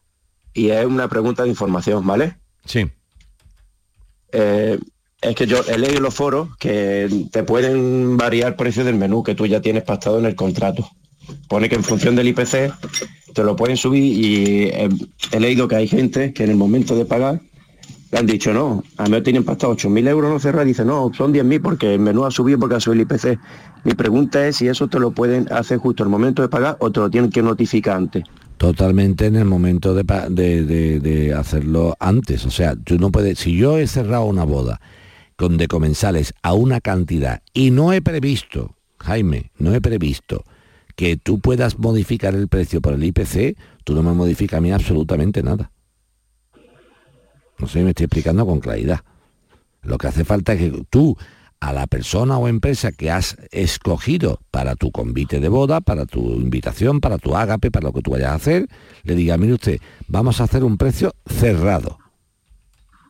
y es una pregunta de información, ¿vale? Sí. Eh, es que yo he leído los foros que te pueden variar precios del menú que tú ya tienes pactado en el contrato. Pone que en función del IPC te lo pueden subir y eh, he leído que hay gente que en el momento de pagar le han dicho, no, a mí tienen pactado 8.000 euros, no cerrar, dice, no, son 10.000 porque el menú ha subido porque ha subido el IPC. Mi pregunta es si eso te lo pueden hacer justo el momento de pagar o te lo tienen que notificar antes. Totalmente en el momento de, de, hacerlo antes. O sea, tú no puedes, si yo he cerrado una boda con de comensales a una cantidad y no he previsto, Jaime, no he previsto que tú puedas modificar el precio por el IPC, tú no me modificas a mí absolutamente nada. No sé si me estoy explicando con claridad. Lo que hace falta es que tú, a la persona o empresa que has escogido para tu convite de boda, para tu invitación, para tu ágape, para lo que tú vayas a hacer, le diga, mire usted, vamos a hacer un precio cerrado.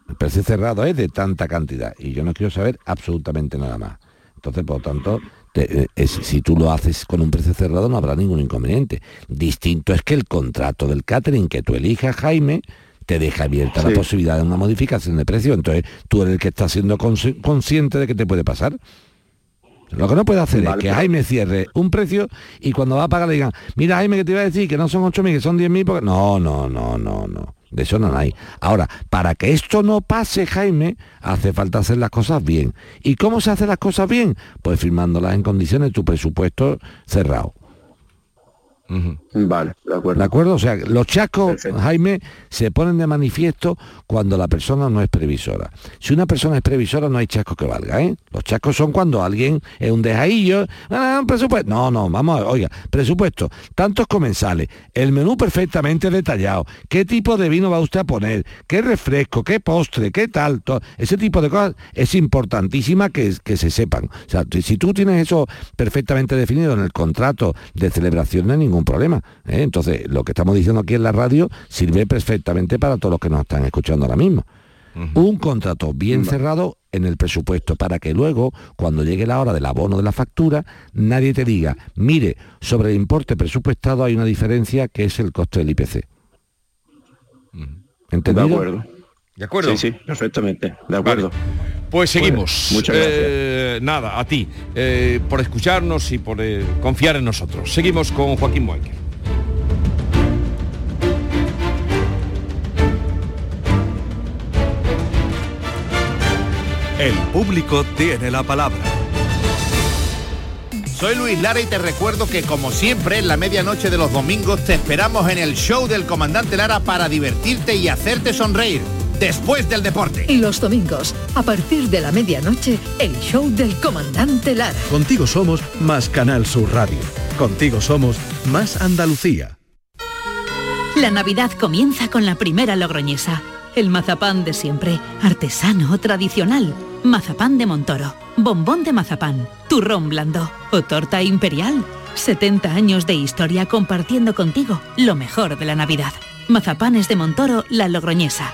El precio cerrado es de tanta cantidad y yo no quiero saber absolutamente nada más. Entonces, por lo tanto, eh, si tú lo haces con un precio cerrado no habrá ningún inconveniente. Distinto es que el contrato del catering que tú elijas, Jaime, te deja abierta la posibilidad de una modificación de precio. Entonces tú eres el que está siendo consciente de que te puede pasar. Lo que no puede hacer es que Jaime cierre un precio y cuando va a pagar le digan, mira Jaime que te iba a decir que no son 8.000, que son 10.000, porque... No, no, no, no, no. De eso no hay. Ahora, para que esto no pase, Jaime, hace falta hacer las cosas bien. ¿Y cómo se hacen las cosas bien? Pues firmándolas en condiciones de tu presupuesto cerrado. Vale, de acuerdo. ¿De acuerdo? O sea, los chascos, Jaime, se ponen de manifiesto cuando la persona no es previsora. Si una persona es previsora, no hay chasco que valga, ¿eh? Los chascos son cuando alguien es un dejadillo, ah, presupuesto. No, no, vamos a oiga, presupuesto, tantos comensales, el menú perfectamente detallado, qué tipo de vino va usted a poner, qué refresco, qué postre, qué tal, ese tipo de cosas es importantísima que, que se sepan. O sea, si tú tienes eso perfectamente definido en el contrato de celebración, no hay ningún problema. ¿eh? Entonces, lo que estamos diciendo aquí en la radio sirve perfectamente para todos los que nos están escuchando ahora mismo. Un contrato bien cerrado en el presupuesto para que luego, cuando llegue la hora del abono de la factura, nadie te diga, mire, sobre el importe presupuestado hay una diferencia que es el coste del IPC. ¿Entendido? De acuerdo. ¿De acuerdo? Sí, sí, perfectamente. De acuerdo. Pues seguimos. muchas gracias. Eh, nada, a ti, eh, por escucharnos y por eh, confiar en nosotros. Seguimos con Joaquín Mueque. El público tiene la palabra. Soy Luis Lara y te recuerdo que como siempre en la medianoche de los domingos te esperamos en el show del comandante Lara para divertirte y hacerte sonreír después del deporte. Y los domingos, a partir de la medianoche, el show del comandante Lara. Contigo somos más Canal Sur Radio. Contigo somos más Andalucía. La Navidad comienza con la primera logroñesa. El mazapán de siempre, artesano, tradicional. Mazapán de Montoro, bombón de mazapán, turrón blando o torta imperial. 70 años de historia compartiendo contigo lo mejor de la Navidad. Mazapanes de Montoro, la Logroñesa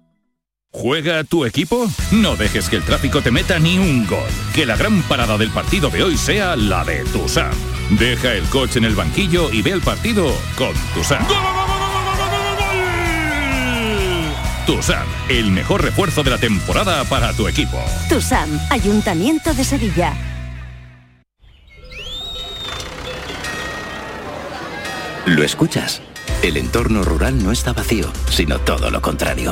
¿Juega tu equipo? No dejes que el tráfico te meta ni un gol. Que la gran parada del partido de hoy sea la de Tusam. Deja el coche en el banquillo y ve el partido con Tusam. Tusam, el mejor refuerzo de la temporada para tu equipo. Tusam, Ayuntamiento de Sevilla. ¿Lo escuchas? El entorno rural no está vacío, sino todo lo contrario.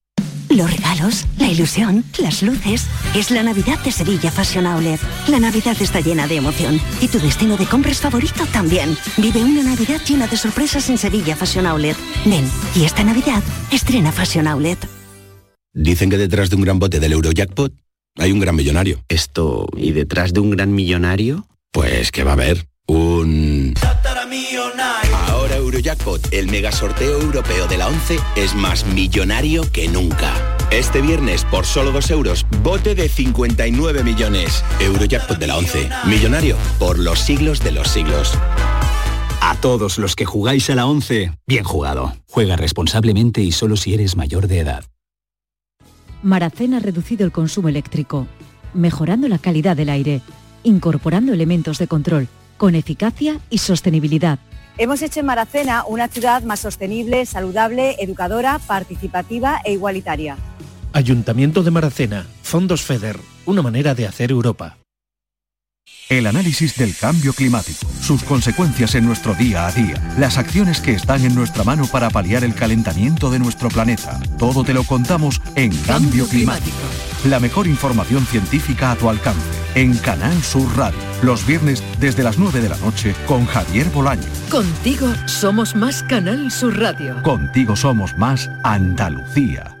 Los regalos, la ilusión, las luces. Es la Navidad de Sevilla Fashion Outlet. La Navidad está llena de emoción. Y tu destino de compras favorito también. Vive una Navidad llena de sorpresas en Sevilla Fashion Outlet. Ven, y esta Navidad estrena Fashion Outlet. Dicen que detrás de un gran bote del Eurojackpot hay un gran millonario. Esto, ¿y detrás de un gran millonario? Pues que va a haber un... Ahora Eurojackpot, el mega sorteo europeo de la 11, es más millonario que nunca. Este viernes, por solo 2 euros, bote de 59 millones. Eurojackpot de la 11, millonario por los siglos de los siglos. A todos los que jugáis a la 11, bien jugado. Juega responsablemente y solo si eres mayor de edad. Maracena ha reducido el consumo eléctrico, mejorando la calidad del aire, incorporando elementos de control, con eficacia y sostenibilidad. Hemos hecho en Maracena una ciudad más sostenible, saludable, educadora, participativa e igualitaria. Ayuntamiento de Maracena, Fondos FEDER, una manera de hacer Europa. El análisis del cambio climático, sus consecuencias en nuestro día a día, las acciones que están en nuestra mano para paliar el calentamiento de nuestro planeta. Todo te lo contamos en Cambio Climático. La mejor información científica a tu alcance. En Canal Sur Radio. Los viernes desde las 9 de la noche con Javier Bolaño. Contigo somos más Canal Sur Radio. Contigo somos más Andalucía.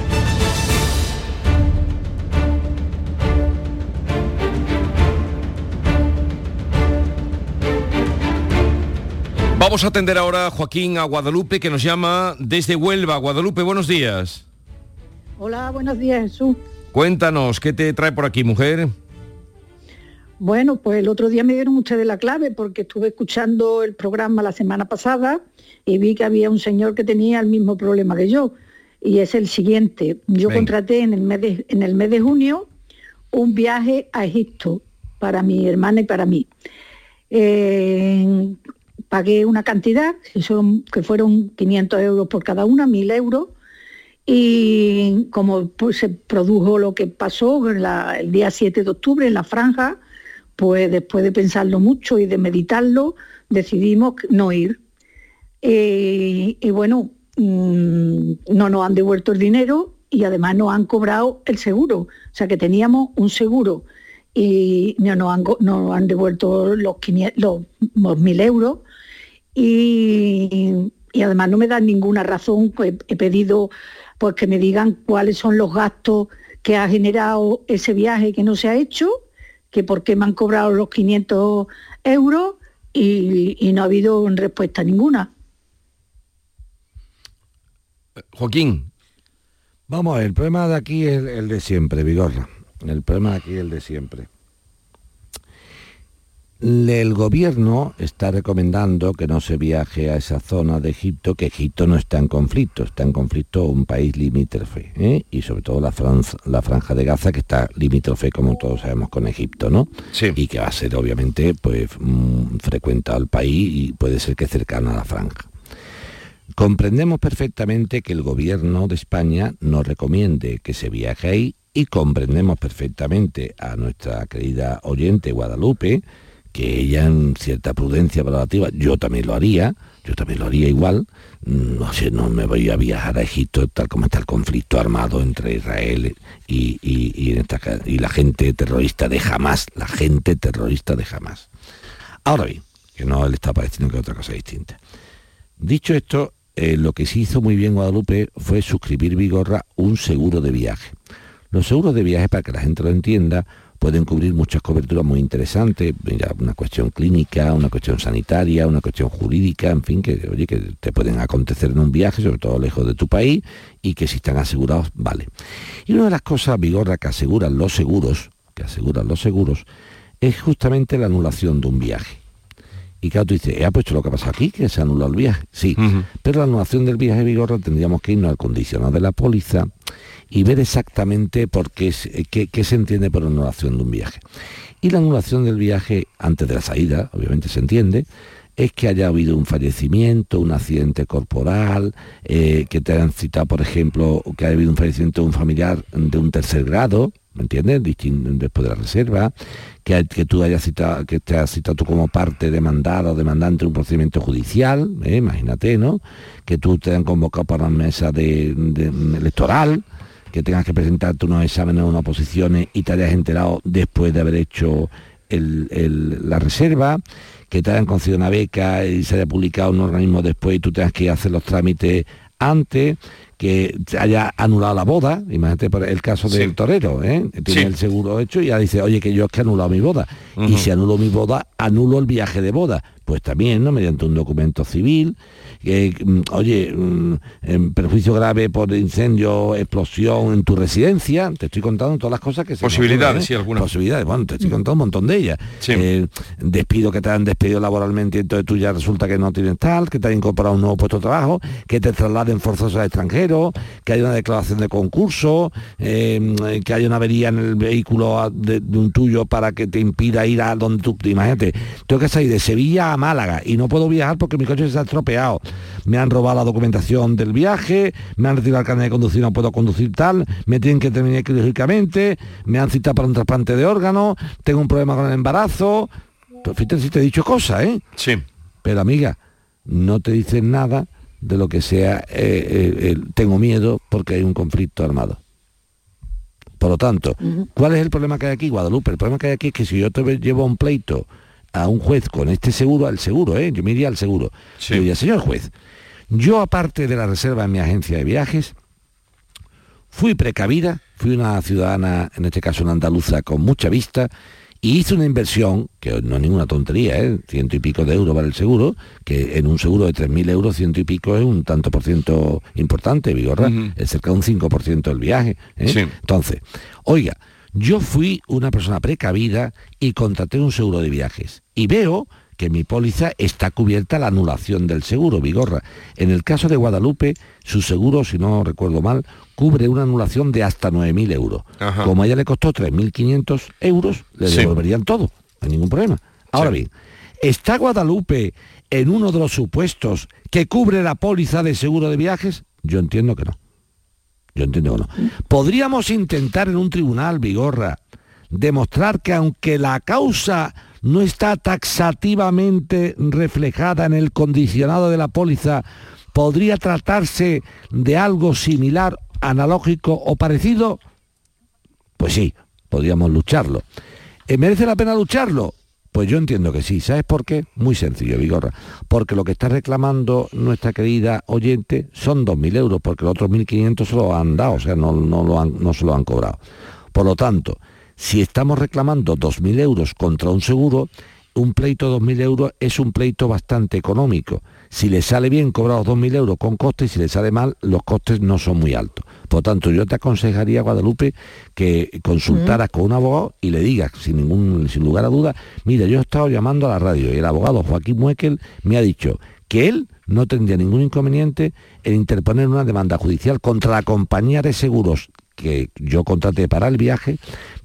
Vamos a atender ahora, Joaquín, a Guadalupe, que nos llama desde Huelva. Guadalupe, buenos días. Hola, buenos días, Jesús. Cuéntanos, ¿qué te trae por aquí, mujer? Bueno, pues el otro día me dieron ustedes la clave porque estuve escuchando el programa la semana pasada y vi que había un señor que tenía el mismo problema que yo. Y es el siguiente. Yo contraté en el, mes de, en el mes de junio un viaje a Egipto para mi hermana y para mí. Eh, pagué una cantidad, que, fueron 500 euros por cada una, 1000 euros, y como pues, se produjo lo que pasó el día 7 de octubre en la franja, pues después de pensarlo mucho y de meditarlo, decidimos no ir. Eh, y bueno, mm, no nos han devuelto el dinero y además nos han cobrado el seguro. O sea que teníamos un seguro y han, nos han devuelto los, 500, los, 1.000 euros y, además no me dan ninguna razón, pues he pedido pues que me digan cuáles son los gastos que ha generado ese viaje que no se ha hecho, que por qué me han cobrado los 500 euros y, no ha habido respuesta ninguna. Joaquín. Vamos, el problema de aquí es el de siempre, Vigorra. El problema de aquí es el de siempre. El gobierno está recomendando que no se viaje a esa zona de Egipto, que Egipto no está en conflicto, está en conflicto un país limítrofe, ¿eh? y sobre todo la, la franja de Gaza, que está limítrofe, como todos sabemos, con Egipto, ¿no? Y que va a ser, obviamente, pues mm, frecuentado al país y puede ser que cercana a la franja. Comprendemos perfectamente que el gobierno de España nos recomiende que se viaje ahí y comprendemos perfectamente a nuestra querida oyente Guadalupe, que ella en cierta prudencia valorativa, yo también lo haría, yo también lo haría igual, no sé, no me voy a viajar a Egipto tal como está el conflicto armado entre Israel y, y, la gente terrorista de Hamas, la gente terrorista de Hamas. Ahora bien, que no le está pareciendo que otra cosa distinta. Dicho esto, eh, lo que sí hizo muy bien Guadalupe fue suscribir Vigorra un seguro de viaje. Los seguros de viaje, para que la gente lo entienda, pueden cubrir muchas coberturas muy interesantes, mira, una cuestión clínica, una cuestión sanitaria, una cuestión jurídica, en fin, que oye, que te pueden acontecer en un viaje, sobre todo lejos de tu país, y que si están asegurados, vale. Y una de las cosas, Vigorra, que aseguran los seguros, que aseguran los seguros, es justamente la anulación de un viaje. Y claro, tú dices, ¿ha puesto lo que ha pasado aquí? Que se anuló el viaje. Sí, pero la anulación del viaje, Vigorra, tendríamos que irnos al condicionado de la póliza y ver exactamente por qué, qué, se entiende por anulación de un viaje. Y la anulación del viaje antes de la salida, obviamente se entiende, es que haya habido un fallecimiento, un accidente corporal, eh, que te hayan citado, por ejemplo, que haya habido un fallecimiento de un familiar de un tercer grado, ¿me entiendes? Después de la reserva, que, que tú hayas citado, que te hayas citado tú como parte demandada o demandante de un procedimiento judicial, ¿eh? imagínate, ¿no? Que tú te han convocado para una mesa electoral, que tengas que presentarte unos exámenes, unas oposiciones y te hayas enterado después de haber hecho la reserva, que te hayan concedido una beca y se haya publicado un organismo después y tú tengas que hacer los trámites antes, que haya anulado la boda, imagínate por el caso del torero, ¿eh? tiene el seguro hecho y ya dice, oye, que yo es que he anulado mi boda. Y si anulo mi boda, anulo el viaje de boda. Pues también, ¿no? Mediante un documento civil, Mm, oye, mm, en perjuicio grave por incendio, explosión en tu residencia, te estoy contando todas las cosas que se Posibilidades, ¿eh? sí, algunas. Posibilidades, bueno, te estoy contando un montón de ellas. Eh, despido que te han despedido laboralmente y entonces tú ya resulta que no tienes tal, que te han incorporado un nuevo puesto de trabajo, que te trasladen forzosos al extranjero, que haya una declaración de concurso, eh, que haya una avería en el vehículo de, un tuyo para que te impida ir a donde tú, imagínate, tengo que salir de Sevilla a Málaga y no puedo viajar porque mi coche se ha estropeado me han robado la documentación del viaje, me han retirado el carnet de conducir, no puedo conducir tal, me tienen que terminar quirúrgicamente, me han citado para un trasplante de órgano, tengo un problema con el embarazo. Pues fíjate si te he dicho cosas, ¿eh? Sí. Pero amiga, no te dicen nada de lo que sea, eh, eh, tengo miedo porque hay un conflicto armado. Por lo tanto, ¿cuál es el problema que hay aquí, Guadalupe? El problema que hay aquí es que si yo te llevo un pleito a un juez con este seguro, al seguro, ¿eh? yo me iría al seguro. Sí. Yo señor juez, yo aparte de la reserva en mi agencia de viajes, fui precavida, fui una ciudadana, en este caso una andaluza, con mucha vista, y hice una inversión, que no es ninguna tontería, ¿eh? ciento y pico de euros para el seguro, que en un seguro de 3.000 euros, ciento y pico es un tanto por ciento importante, Vigorra, es cerca de un 5% del viaje. ¿eh? Entonces, oiga, yo fui una persona precavida y contraté un seguro de viajes. Y veo que mi póliza está cubierta la anulación del seguro, Vigorra. En el caso de Guadalupe, su seguro, si no recuerdo mal, cubre una anulación de hasta 9.000 euros. Como a ella le costó 3.500 euros, le devolverían todo, no hay ningún problema. Ahora bien, ¿está Guadalupe en uno de los supuestos que cubre la póliza de seguro de viajes? Yo entiendo que no. Yo entiendo que no. Podríamos intentar en un tribunal, Vigorra, demostrar que aunque la causa no está taxativamente reflejada en el condicionado de la póliza, podría tratarse de algo similar analógico o parecido, pues sí, podríamos lucharlo. ¿Eh, ¿Merece la pena lucharlo? Pues yo entiendo que sí. ¿Sabes por qué? Muy sencillo, Vigorra. Porque lo que está reclamando nuestra querida oyente son 2.000 euros, porque los otros 1.500 se lo han dado, o sea, no, no, lo han, no se lo han cobrado. Por lo tanto, si estamos reclamando 2.000 euros contra un seguro, un pleito de 2.000 euros es un pleito bastante económico. Si le sale bien, cobrar los 2.000 euros con costes y si le sale mal, los costes no son muy altos. Por tanto, yo te aconsejaría, Guadalupe, que consultaras con un abogado y le digas, sin, ningún, sin lugar a dudas, mira, yo he estado llamando a la radio y el abogado Joaquín Muekel me ha dicho que él no tendría ningún inconveniente en interponer una demanda judicial contra la compañía de seguros que yo contraté para el viaje,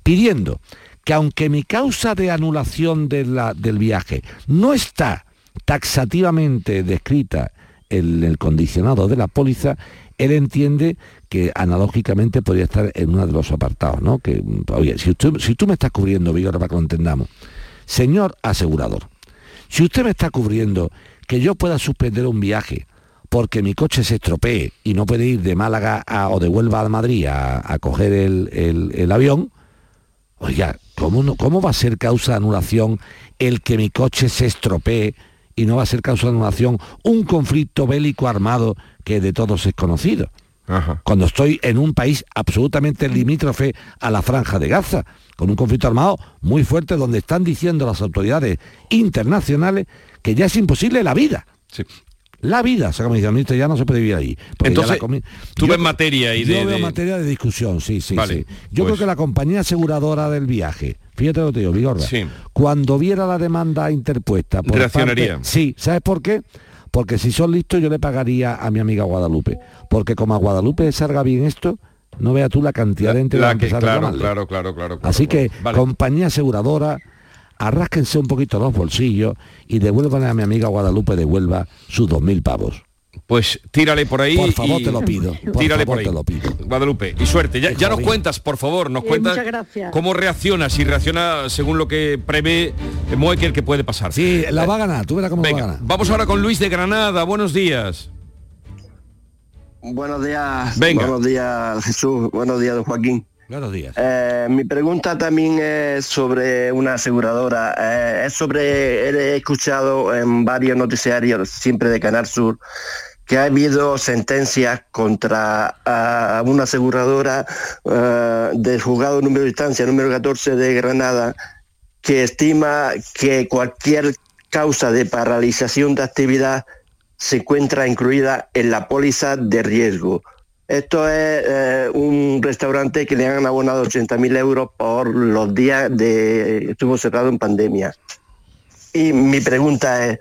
pidiendo que aunque mi causa de anulación del viaje no está taxativamente descrita en el condicionado de la póliza, él entiende que analógicamente podría estar en uno de los apartados, ¿no? Que, oye, si, si tú me estás cubriendo, Vigor, para que lo entendamos, señor asegurador, si usted me está cubriendo que yo pueda suspender un viaje porque mi coche se estropee y no puede ir de Málaga o de Huelva a Madrid a, coger el, avión, oiga, ¿cómo, no, ¿cómo va a ser causa de anulación el que mi coche se estropee y no va a ser causa de anulación un conflicto bélico armado que de todos es conocido? Cuando estoy en un país absolutamente limítrofe a la franja de Gaza, con un conflicto armado muy fuerte donde están diciendo las autoridades internacionales que ya es imposible la vida. La vida, o sea, como dice ya no se puede vivir ahí. Entonces, tú ves materia y de... Yo veo materia de discusión, sí, sí, sí. Yo creo pues que la compañía aseguradora del viaje, fíjate lo que te digo, Vigorra, cuando viera la demanda interpuesta... Por Reaccionaría. sí, ¿sabes por qué? Porque si son listos yo le pagaría a mi amiga Guadalupe. Porque como a Guadalupe salga bien esto, no vea tú la cantidad de gente que, que claro, claro, claro, claro, Así que compañía aseguradora, arrásquense un poquito los bolsillos y devuelvan a mi amiga Guadalupe de Huelva sus dos mil pavos. Pues tírale por ahí. Por favor, te lo pido. tírale por ahí. Te lo pido. Guadalupe, y suerte. Ya, nos cuentas, por favor, nos cuentas cómo reacciona, si reacciona según lo que prevé Moekel que puede pasar. Sí, la va a ganar, tú verás cómo va a ganar. Vamos ahora con Luis de Granada. Buenos días. Buenos días. Buenos días, Jesús. Buenos días, don Joaquín. Buenos días. Eh, mi pregunta también es sobre una aseguradora. Eh, es sobre, he escuchado en varios noticiarios, siempre de Canal Sur, que ha habido sentencias contra una aseguradora uh, del juzgado número de instancia, número 14 de Granada, que estima que cualquier causa de paralización de actividad se encuentra incluida en la póliza de riesgo. Esto es eh, un restaurante que le han abonado 80.000 euros por los días de estuvo cerrado en pandemia. Y mi pregunta es,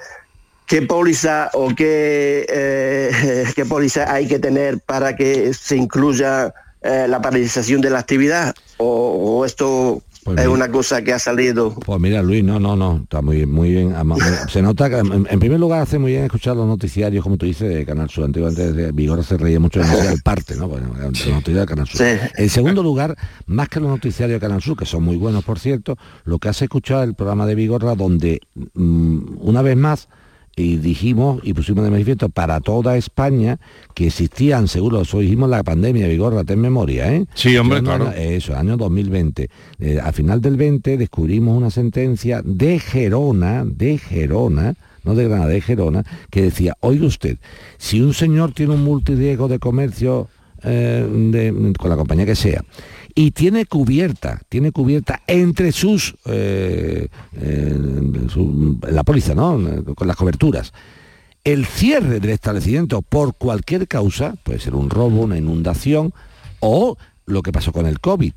¿qué póliza o qué, eh, [LAUGHS] qué póliza hay que tener para que se incluya eh, la paralización de la actividad? ¿O, o esto pues es una cosa que ha salido. Pues mira, Luis, no, no, no, está muy, muy bien. [LAUGHS] Se nota que, en, primer lugar, hace muy bien escuchar los noticiarios, como tú dices, de Canal Sur. Antiguamente de Vigor se reía mucho de el parte, ¿no? Bueno, de Canal Sur. En segundo lugar, más que los noticiarios de Canal Sur, que son muy buenos, por cierto, lo que has escuchado es el programa de Vigorra, donde mm, una vez más y dijimos y pusimos de manifiesto para toda España que existían seguros, eso dijimos la pandemia, Vigorra, ten memoria, ¿eh? Sí, hombre, claro. Eso, año 2020. Eh, a final del 20 descubrimos una sentencia de Gerona, de Gerona, no de Granada, de Gerona, que decía, oiga usted, si un señor tiene un multiriego de comercio eh, con la compañía que sea, y tiene cubierta, tiene cubierta entre sus, eh, eh, la póliza, ¿no? Con las coberturas. El cierre del establecimiento por cualquier causa, puede ser un robo, una inundación o lo que pasó con el COVID.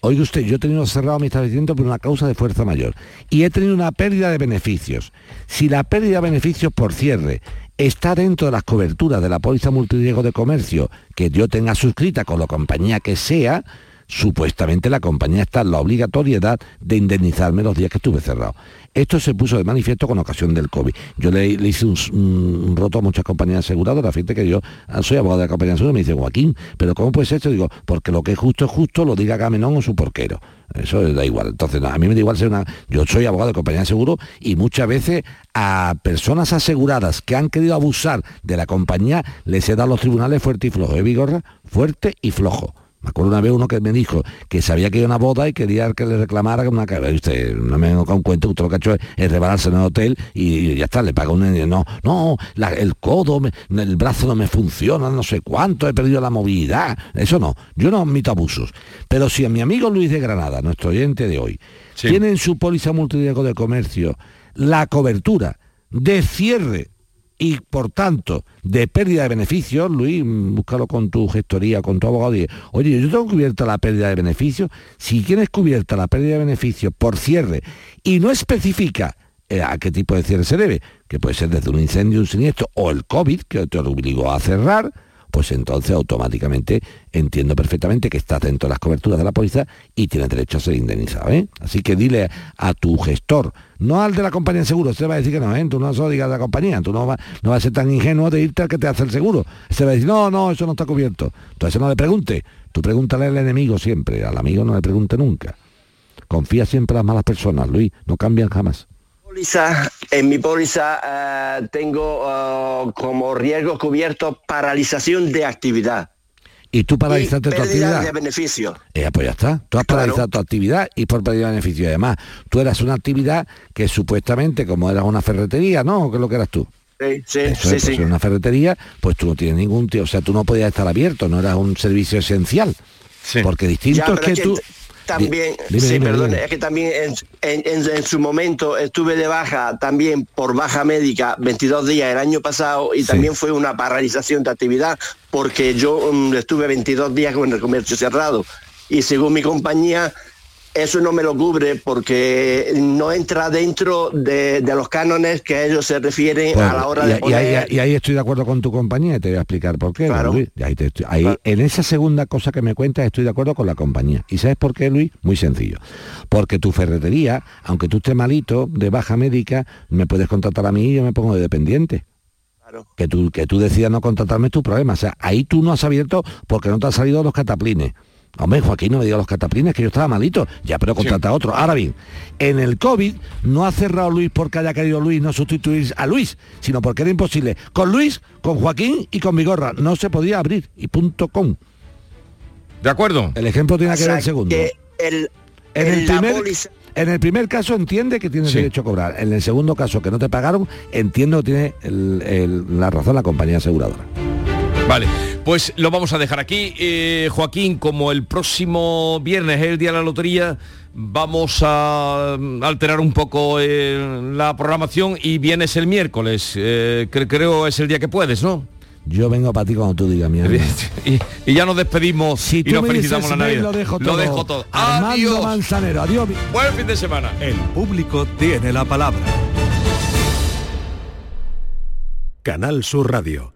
Oiga usted, yo he tenido cerrado mi establecimiento por una causa de fuerza mayor y he tenido una pérdida de beneficios. Si la pérdida de beneficios por cierre está dentro de las coberturas de la póliza multiriego de comercio que yo tenga suscrita con la compañía que sea, supuestamente la compañía está en la obligatoriedad de indemnizarme los días que estuve cerrado. Esto se puso de manifiesto con ocasión del COVID. Yo le, hice un, roto a muchas compañías aseguradoras, fíjate que yo soy abogado de la compañía aseguradora, me dice, Joaquín, pero ¿cómo puede ser esto? Digo, porque lo que es justo es justo, lo diga Gamenón o su porquero. Eso da igual. Entonces, a mí me da igual ser una... Yo soy abogado de compañía de seguro y muchas veces a personas aseguradas que han querido abusar de la compañía les he dado los tribunales fuerte y flojo. ¿Eh, Vigorra? Fuerte y flojo. Me acuerdo una vez uno que me dijo que sabía que iba a una boda y quería que le reclamara una cara. Usted no me da un cuento, usted lo que ha hecho es, rebalarse en el hotel y, ya está, le paga un no, no, el codo, el brazo no me funciona, no sé cuánto, he perdido la movilidad. Eso no, yo no admito abusos. Pero si a mi amigo Luis de Granada, nuestro oyente de hoy, tiene en su póliza multiriesgo de comercio la cobertura de cierre y por tanto de pérdida de beneficios, Luis, búscalo con tu gestoría, con tu abogado, y, oye, yo tengo cubierta la pérdida de beneficios, si tienes cubierta la pérdida de beneficios por cierre y no especifica eh, a qué tipo de cierre se debe, que puede ser desde un incendio, un siniestro o el COVID, que te obligó a cerrar, pues entonces automáticamente entiendo perfectamente que está dentro de las coberturas de la póliza y tiene derecho a ser indemnizado. ¿eh? Así que dile a tu gestor, no al de la compañía de seguro, se va a decir que no, ¿eh? tú no solo digas de la compañía, tú no vas no va a ser tan ingenuo de irte al que te hace el seguro. Se va a decir, no, no, eso no está cubierto. Entonces no le pregunte, tú pregúntale al enemigo siempre, al amigo no le pregunte nunca. Confía siempre en las malas personas, Luis, no cambian jamás en mi póliza eh, tengo eh, como riesgo cubierto paralización de actividad. ¿Y tú paralizaste tu actividad? de beneficio. Eh, pues ya está. Tú has paralizado tu actividad y por pérdida de beneficio. Además, tú eras una actividad que supuestamente, como eras una ferretería, ¿no? ¿Qué es lo que eras tú? Sí, sí, sí, pues, sí. una ferretería, pues tú no tienes ningún tío, o sea, tú no podías estar abierto, no eras un servicio esencial. Porque distinto es que, tú también, sí, perdón, es que también en, su momento estuve de baja también por baja médica 22 días el año pasado y también fue una paralización de actividad porque yo mm, estuve 22 días con el comercio cerrado. Y según mi compañía eso no me lo cubre porque no entra dentro de, los cánones que ellos se refieren a la hora de poner... y, ahí, estoy de acuerdo con tu compañía y te voy a explicar por qué, Luis. Ahí En esa segunda cosa que me cuentas estoy de acuerdo con la compañía. ¿Y sabes por qué, Luis? Muy sencillo. Porque tu ferretería, aunque tú estés malito, de baja médica, me puedes contratar a mí y yo me pongo de dependiente. Que tú, que tú decidas no contratarme es tu problema. O sea, ahí tú no has abierto porque no te han salido los cataplines. Hombre, Joaquín, no me diga los cataplines, que yo estaba malito. Ya, pero contrata a otro. Ahora bien, en el COVID no ha cerrado Luis porque haya querido Luis no sustituir a Luis, sino porque era imposible. Con Luis, con Joaquín y con mi gorra. No se podía abrir. Y punto com. ¿De acuerdo? El ejemplo tiene que ver el segundo. en, el primer, caso entiende que tiene derecho a cobrar. En el segundo caso que no te pagaron, entiendo que tiene la razón la compañía aseguradora. Vale, pues lo vamos a dejar aquí. Eh, Joaquín, como el próximo viernes es el día de la lotería, vamos a mm, alterar un poco eh, la programación y vienes el miércoles. Eh, creo es el día que puedes, ¿no? Yo vengo para ti cuando tú digas, mi [LAUGHS] y, ya nos despedimos si y nos felicitamos la Navidad. Lo dejo todo. Lo dejo todo. Adiós. Manzanero, adiós. Buen fin de semana. El público tiene la palabra. Canal Sur Radio.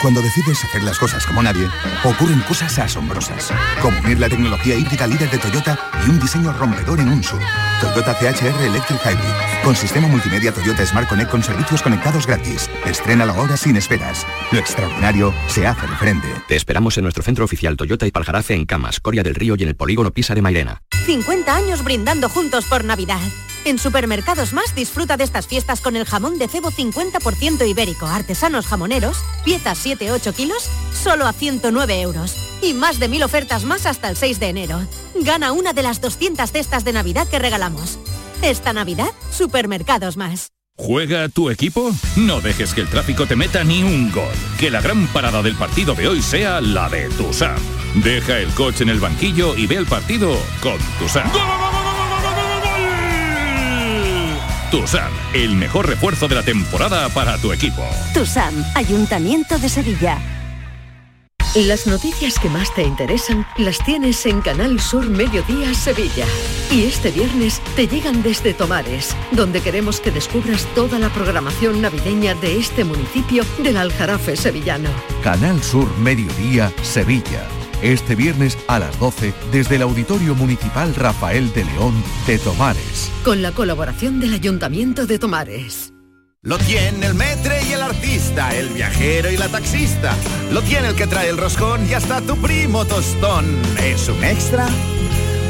Cuando decides hacer las cosas como nadie, ocurren cosas asombrosas, como unir la tecnología híbrida líder de Toyota y un diseño rompedor en un SUV. Toyota CHR Electric Hybrid, con sistema multimedia Toyota Smart Connect con servicios conectados gratis. Estrena la hora sin esperas. Lo extraordinario se hace de frente. Te esperamos en nuestro centro oficial Toyota y Paljarafe en Camas, Coria del Río y en el polígono Pisa de Mairena. 50 años brindando juntos por Navidad. En Supermercados Más disfruta de estas fiestas con el jamón de cebo 50% ibérico, artesanos jamoneros, piezas 7-8 kilos, solo a 109 euros. Y más de mil ofertas más hasta el 6 de enero. Gana una de las 200 cestas de Navidad que regalamos. Esta Navidad, Supermercados Más. ¿Juega tu equipo? No dejes que el tráfico te meta ni un gol. Que la gran parada del partido de hoy sea la de Tusam. Deja el coche en el banquillo y ve el partido con Tusam. TUSAM, el mejor refuerzo de la temporada para tu equipo. TUSAM, Ayuntamiento de Sevilla. Las noticias que más te interesan las tienes en Canal Sur Mediodía Sevilla. Y este viernes te llegan desde Tomares, donde queremos que descubras toda la programación navideña de este municipio del Aljarafe sevillano. Canal Sur Mediodía Sevilla. Este viernes a las 12 desde el Auditorio Municipal Rafael de León de Tomares. Con la colaboración del Ayuntamiento de Tomares. Lo tiene el metre y el artista, el viajero y la taxista. Lo tiene el que trae el roscón y hasta tu primo tostón. Es un extra